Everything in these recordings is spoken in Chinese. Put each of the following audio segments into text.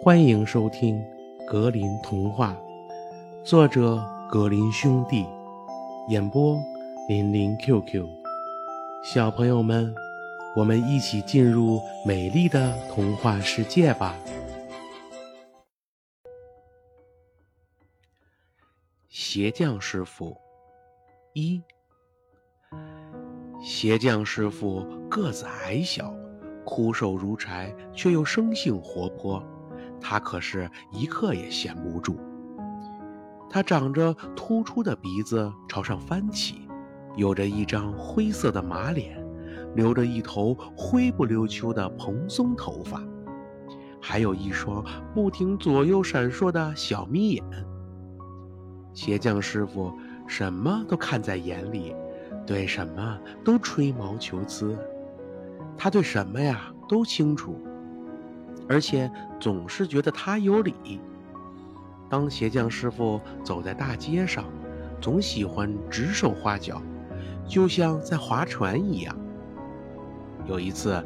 欢迎收听《格林童话》，作者格林兄弟，演播林林 QQ。小朋友们，我们一起进入美丽的童话世界吧！鞋匠师傅一，鞋匠师傅个子矮小，枯瘦如柴，却又生性活泼。他可是一刻也闲不住。他长着突出的鼻子朝上翻起，有着一张灰色的马脸，留着一头灰不溜秋的蓬松头发，还有一双不停左右闪烁的小眯眼。鞋匠师傅什么都看在眼里，对什么都吹毛求疵。他对什么呀都清楚。而且总是觉得他有理。当鞋匠师傅走在大街上，总喜欢指手画脚，就像在划船一样。有一次，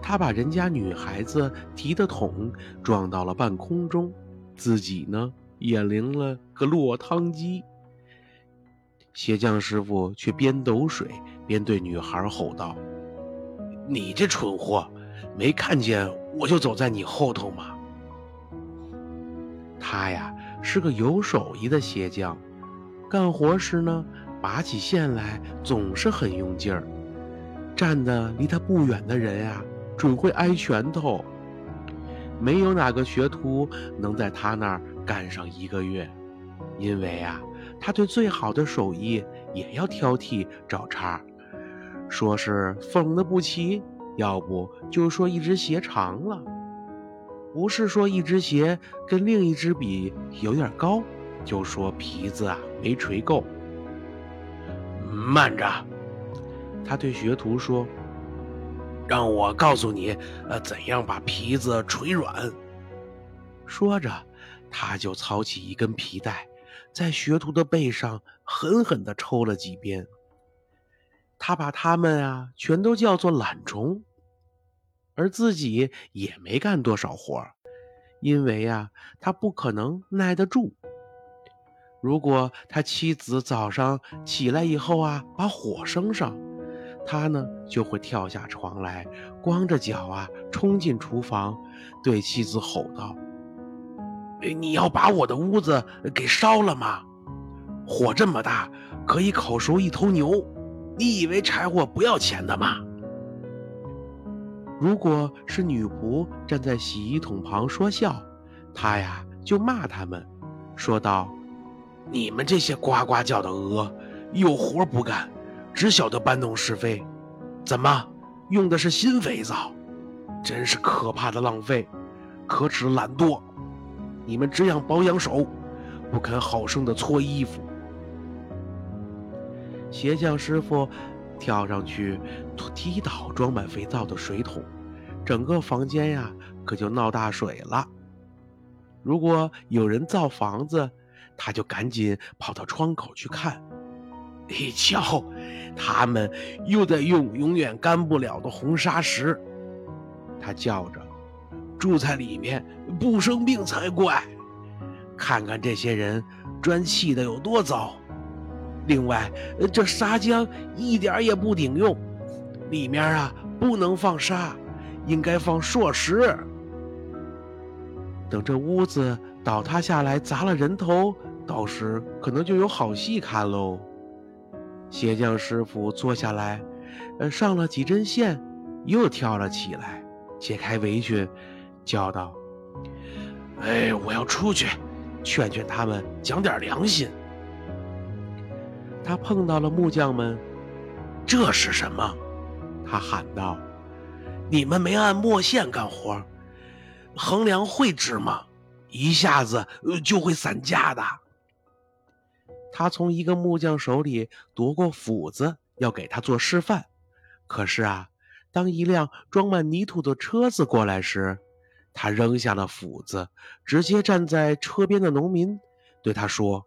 他把人家女孩子提的桶撞到了半空中，自己呢也淋了个落汤鸡。鞋匠师傅却边抖水边对女孩吼道：“你这蠢货，没看见？”我就走在你后头嘛。他呀是个有手艺的鞋匠，干活时呢，拔起线来总是很用劲儿。站的离他不远的人呀，准会挨拳头。没有哪个学徒能在他那儿干上一个月，因为啊，他对最好的手艺也要挑剔找茬，说是缝的不齐。要不就说一只鞋长了，不是说一只鞋跟另一只比有点高，就说皮子啊没锤够。慢着，他对学徒说：“让我告诉你，呃，怎样把皮子锤软。”说着，他就操起一根皮带，在学徒的背上狠狠地抽了几鞭。他把他们啊全都叫做懒虫。而自己也没干多少活因为呀，他不可能耐得住。如果他妻子早上起来以后啊，把火生上，他呢就会跳下床来，光着脚啊冲进厨房，对妻子吼道：“你要把我的屋子给烧了吗？火这么大，可以烤熟一头牛，你以为柴火不要钱的吗？”如果是女仆站在洗衣桶旁说笑，他呀就骂他们，说道：“你们这些呱呱叫的鹅，有活不干，只晓得搬弄是非，怎么用的是新肥皂？真是可怕的浪费，可耻懒惰！你们只养保养手，不肯好生的搓衣服。”鞋匠师傅。跳上去，踢倒装满肥皂的水桶，整个房间呀可就闹大水了。如果有人造房子，他就赶紧跑到窗口去看。你瞧，他们又在用永远干不了的红砂石。他叫着：“住在里面不生病才怪。”看看这些人砖砌的有多糟。另外，这砂浆一点也不顶用，里面啊不能放沙，应该放硕石。等这屋子倒塌下来砸了人头，到时可能就有好戏看喽。鞋匠师傅坐下来，呃，上了几针线，又跳了起来，解开围裙，叫道：“哎，我要出去，劝劝他们，讲点良心。”他碰到了木匠们，这是什么？他喊道：“你们没按墨线干活，衡量会值吗？一下子就会散架的。”他从一个木匠手里夺过斧子，要给他做示范。可是啊，当一辆装满泥土的车子过来时，他扔下了斧子，直接站在车边的农民对他说。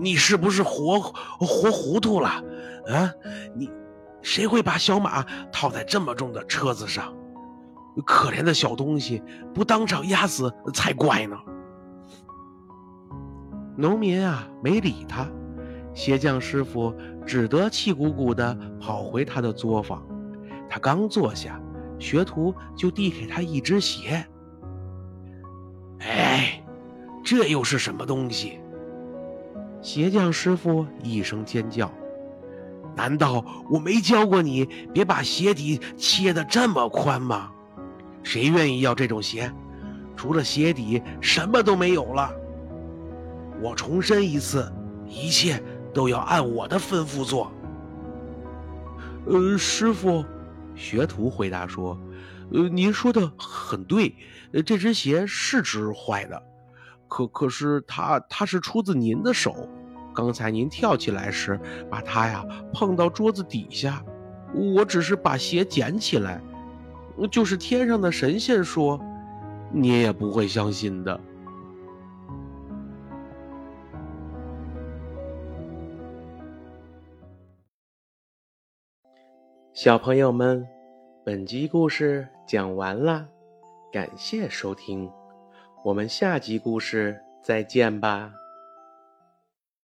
你是不是活活糊涂了？啊，你谁会把小马套在这么重的车子上？可怜的小东西，不当场压死才怪呢。农民啊，没理他。鞋匠师傅只得气鼓鼓地跑回他的作坊。他刚坐下，学徒就递给他一只鞋。哎，这又是什么东西？鞋匠师傅一声尖叫：“难道我没教过你别把鞋底切得这么宽吗？谁愿意要这种鞋？除了鞋底，什么都没有了。我重申一次，一切。”都要按我的吩咐做。呃，师傅，学徒回答说：“呃，您说的很对，呃这只鞋是只坏的，可可是它它是出自您的手。刚才您跳起来时，把它呀碰到桌子底下，我只是把鞋捡起来。就是天上的神仙说，你也不会相信的。”小朋友们，本集故事讲完了，感谢收听，我们下集故事再见吧。